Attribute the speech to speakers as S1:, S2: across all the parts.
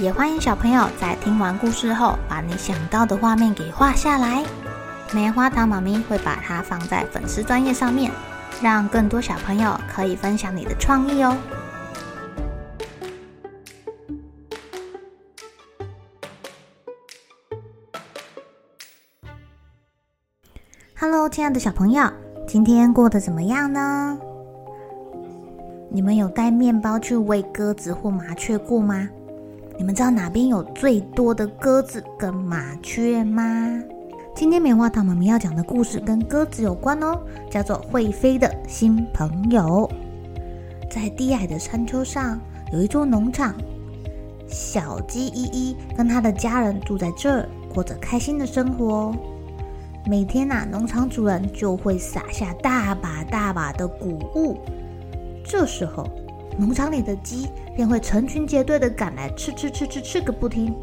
S1: 也欢迎小朋友在听完故事后，把你想到的画面给画下来。棉花糖妈咪会把它放在粉丝专页上面，让更多小朋友可以分享你的创意哦。Hello，亲爱的小朋友，今天过得怎么样呢？你们有带面包去喂鸽子或麻雀过吗？你们知道哪边有最多的鸽子跟麻雀吗？今天棉花糖妈咪要讲的故事跟鸽子有关哦，叫做《会飞的新朋友》。在低矮的山丘上有一座农场，小鸡依依跟他的家人住在这儿，过着开心的生活。每天呐，农场主人就会撒下大把大把的谷物，这时候。农场里的鸡便会成群结队的赶来吃吃吃吃吃个不停。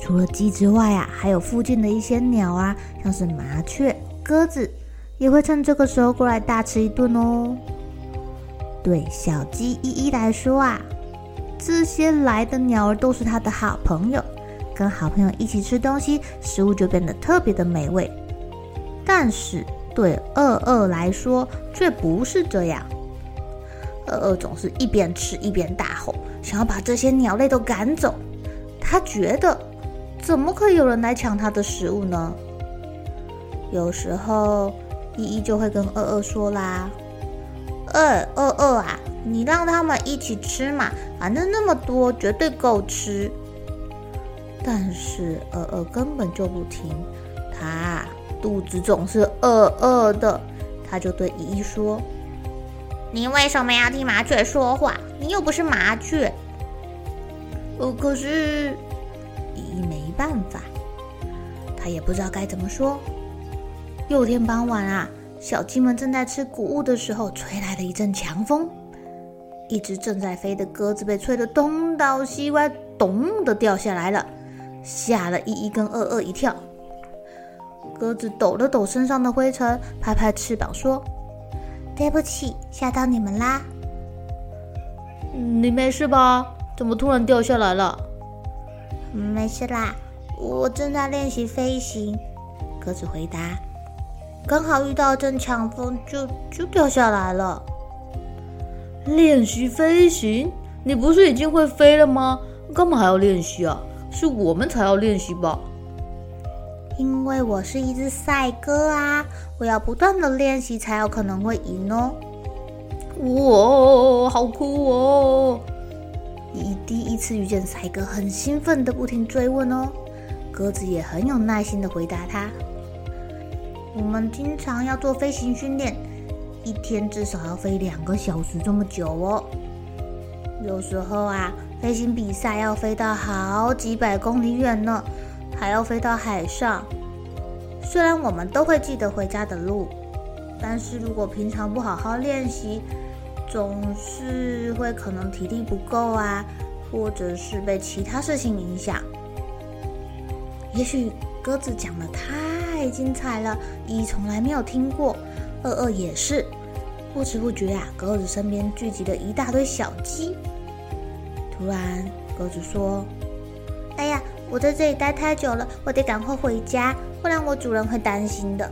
S1: 除了鸡之外啊，还有附近的一些鸟啊，像是麻雀、鸽子，也会趁这个时候过来大吃一顿哦。对小鸡依依来说啊，这些来的鸟儿都是它的好朋友，跟好朋友一起吃东西，食物就变得特别的美味。但是对二二来说，却不是这样。二二总是一边吃一边大吼，想要把这些鸟类都赶走。他觉得，怎么可以有人来抢他的食物呢？有时候，依依就会跟二二说啦：“饿饿饿啊，你让他们一起吃嘛，反正那么多，绝对够吃。”但是二二根本就不听，他肚子总是饿饿的，他就对依依说。你为什么要听麻雀说话？你又不是麻雀。哦，可是依依没办法，他也不知道该怎么说。有天傍晚啊，小鸡们正在吃谷物的时候，吹来了一阵强风，一只正在飞的鸽子被吹得东倒西歪，咚的掉下来了，吓了依依跟二二一跳。鸽子抖了抖身上的灰尘，拍拍翅膀说。对不起，吓到你们啦。你没事吧？怎么突然掉下来了？没事啦，我正在练习飞行。鸽子回答。刚好遇到阵强风就，就就掉下来了。练习飞行？你不是已经会飞了吗？干嘛还要练习啊？是我们才要练习吧？因为我是一只赛鸽啊，我要不断的练习才有可能会赢哦。哇，好酷哦！依依第一次遇见赛鸽，很兴奋的不停追问哦。鸽子也很有耐心的回答他：“我们经常要做飞行训练，一天至少要飞两个小时这么久哦。有时候啊，飞行比赛要飞到好几百公里远呢。”还要飞到海上，虽然我们都会记得回家的路，但是如果平常不好好练习，总是会可能体力不够啊，或者是被其他事情影响。也许鸽子讲的太精彩了，一从来没有听过。二二也是，不知不觉啊，鸽子身边聚集了一大堆小鸡。突然，鸽子说：“哎呀！”我在这里待太久了，我得赶快回家，不然我主人会担心的。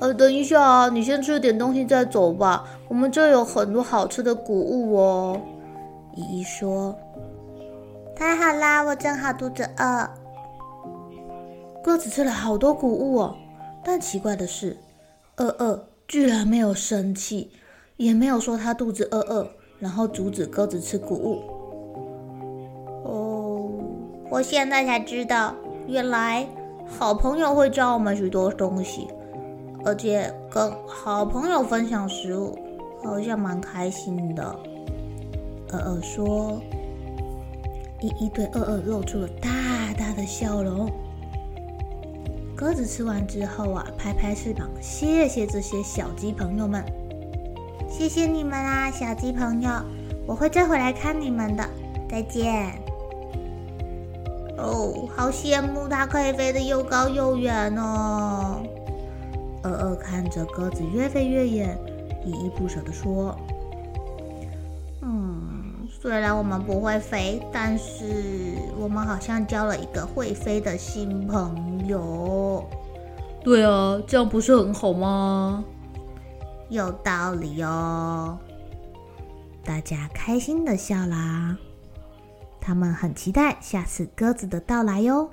S1: 呃，等一下啊，你先吃点东西再走吧。我们这有很多好吃的谷物哦。姨姨说：“太好啦，我正好肚子饿。”鸽子吃了好多谷物哦，但奇怪的是，饿饿居然没有生气，也没有说他肚子饿饿，然后阻止鸽子吃谷物。我现在才知道，原来好朋友会教我们许多东西，而且跟好朋友分享食物，好像蛮开心的。二二说：“依依对二二露出了大大的笑容。鸽子吃完之后啊，拍拍翅膀，谢谢这些小鸡朋友们，谢谢你们啊，小鸡朋友，我会再回来看你们的，再见。哦，好羡慕它可以飞得又高又远哦。鹅鹅看着鸽子越飞越远，依依不舍地说。嗯虽然我们不会飞，但是我们好像交了一个会飞的新朋友。
S2: 对啊，这样不是很好吗？
S1: 有道理哦。大家开心的笑啦，他们很期待下次鸽子的到来哟。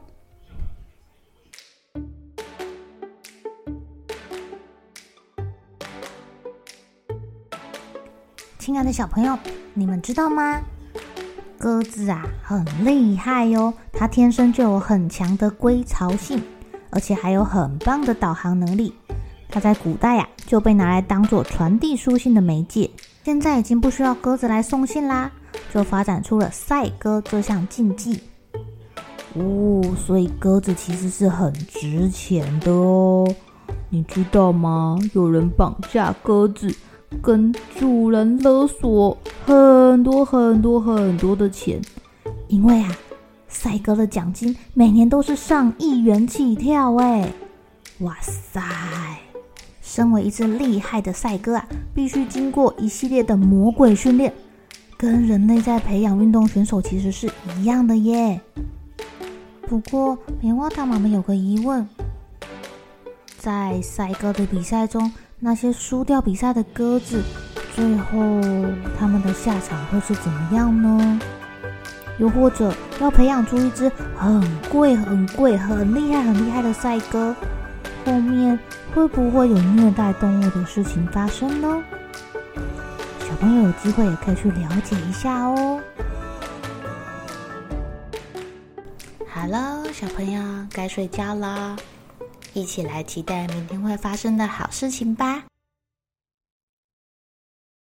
S1: 亲爱的小朋友。你们知道吗？鸽子啊，很厉害哟，它天生就有很强的归巢性，而且还有很棒的导航能力。它在古代呀，就被拿来当做传递书信的媒介。现在已经不需要鸽子来送信啦，就发展出了赛鸽这项竞技。哦，所以鸽子其实是很值钱的哦，你知道吗？有人绑架鸽子。跟主人勒索很多很多很多的钱，因为啊，赛鸽的奖金每年都是上亿元起跳哎！哇塞，身为一只厉害的赛鸽啊，必须经过一系列的魔鬼训练，跟人类在培养运动选手其实是一样的耶。不过棉花糖妈妈有个疑问，在赛鸽的比赛中，那些输掉比赛的鸽子，最后他们的下场会是怎么样呢？又或者要培养出一只很贵、很贵、很厉害、很厉害的赛鸽，后面会不会有虐待动物的事情发生呢？小朋友有机会也可以去了解一下哦。好喽，小朋友该睡觉了。一起来期待明天会发生的好事情吧！